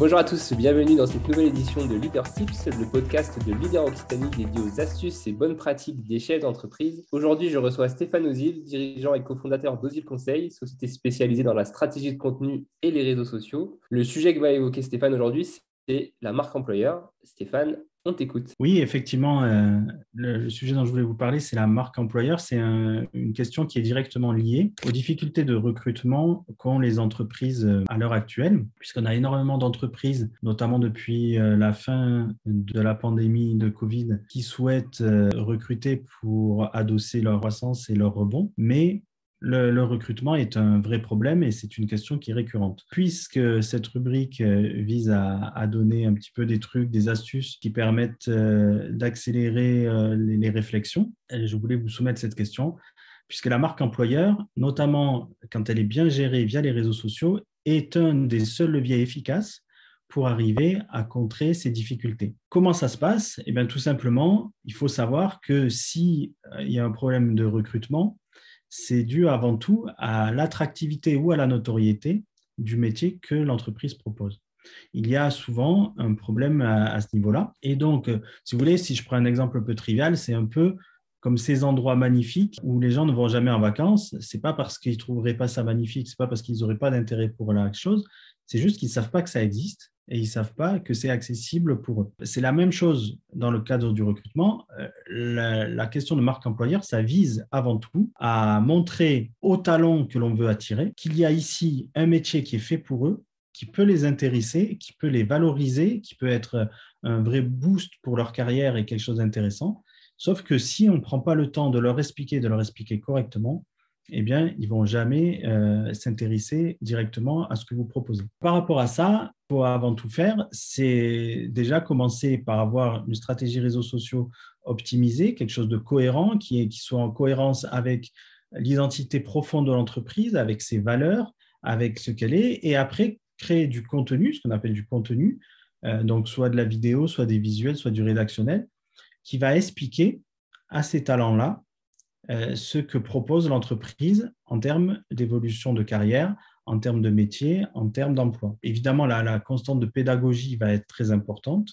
Bonjour à tous, bienvenue dans cette nouvelle édition de Leader Tips, le podcast de Leader Occitanie dédié aux astuces et bonnes pratiques des chefs d'entreprise. Aujourd'hui, je reçois Stéphane Ozil, dirigeant et cofondateur d'Ozil Conseil, société spécialisée dans la stratégie de contenu et les réseaux sociaux. Le sujet que va évoquer Stéphane aujourd'hui, c'est la marque employeur. Stéphane, on t'écoute. Oui, effectivement, euh, le, sujet dont je voulais vous parler, c'est la marque employeur. C'est une question qui est directement liée aux difficultés de recrutement qu'ont les entreprises euh, à l'heure actuelle, puisqu'on a énormément d'entreprises, notamment depuis euh, la fin de la pandémie de Covid, qui souhaitent recruter pour adosser leur croissance et leur rebond, mais le, recrutement est un vrai problème et c'est une question qui est récurrente. Puisque cette rubrique euh, vise à, donner un petit peu des trucs, des astuces qui permettent euh, d'accélérer euh, les, réflexions, je voulais vous soumettre cette question, puisque la marque employeur, notamment quand elle est bien gérée via les réseaux sociaux, est un des seuls leviers efficaces pour arriver à contrer ces difficultés. Comment ça se passe? Eh bien, tout simplement, il faut savoir que s'il y a un problème de recrutement, c'est dû avant tout à l'attractivité ou à la notoriété du métier que l'entreprise propose. Il y a souvent un problème à, ce niveau-là. Et donc, euh, si vous voulez, si je prends un exemple un peu trivial, c'est un peu comme ces endroits magnifiques où les gens ne vont jamais en vacances. C'est pas parce qu'ils trouveraient pas ça magnifique, c'est pas parce qu'ils n'auraient pas d'intérêt pour la chose, c'est juste qu'ils savent pas que ça existe et ils ne savent pas que c'est accessible pour eux. C'est la même chose dans le cadre du recrutement. Euh, la, question de marque employeur, ça vise avant tout à montrer aux talents que l'on veut attirer qu'il y a ici un métier qui est fait pour eux, qui peut les intéresser, qui peut les valoriser, qui peut être un vrai boost pour leur carrière et quelque chose d'intéressant. Sauf que si on ne prend pas le temps de leur expliquer, de leur expliquer correctement, eh bien, ils vont jamais euh, s'intéresser directement à ce que vous proposez. Par rapport à ça, avant tout faire, c'est déjà commencer par avoir une stratégie réseaux sociaux optimisée, quelque chose de cohérent, qui, est, qui soit en cohérence avec l'identité profonde de l'entreprise, avec ses valeurs, avec ce qu'elle est, et après créer du contenu, ce qu'on appelle du contenu, euh, donc soit de la vidéo, soit des visuels, soit du rédactionnel, qui va expliquer à ces talents-là euh, ce que propose l'entreprise en termes d'évolution de carrière, en termes de métier, en termes d'emploi. Évidemment, la, constante de pédagogie va être très importante.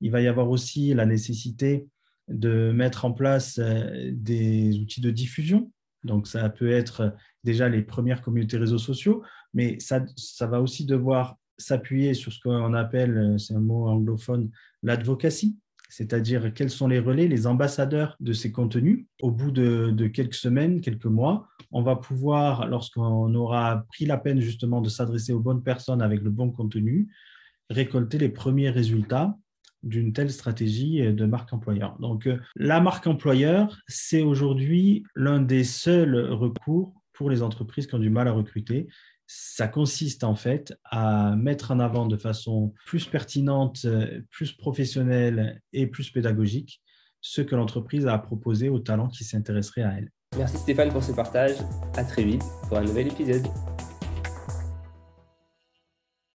Il va y avoir aussi la nécessité de mettre en place euh, des outils de diffusion. Donc, ça peut être déjà les premières communautés réseaux sociaux, mais ça, ça va aussi devoir s'appuyer sur ce qu'on appelle, c'est un mot anglophone, l'advocacy, c'est-à-dire quels sont les relais, les ambassadeurs de ces contenus. Au bout de, quelques semaines, quelques mois, on va pouvoir, lorsqu'on aura pris la peine justement de s'adresser aux bonnes personnes avec le bon contenu, récolter les premiers résultats d'une telle stratégie de marque employeur. Donc, euh, la marque employeur, c'est aujourd'hui l'un des seuls recours pour les entreprises qui ont du mal à recruter ça consiste en fait à mettre en avant de façon plus pertinente, plus professionnelle et plus pédagogique ce que l'entreprise a proposé aux talents qui s'intéresseraient à elle. Merci Stéphane pour ce partage. À très vite pour un nouvel épisode.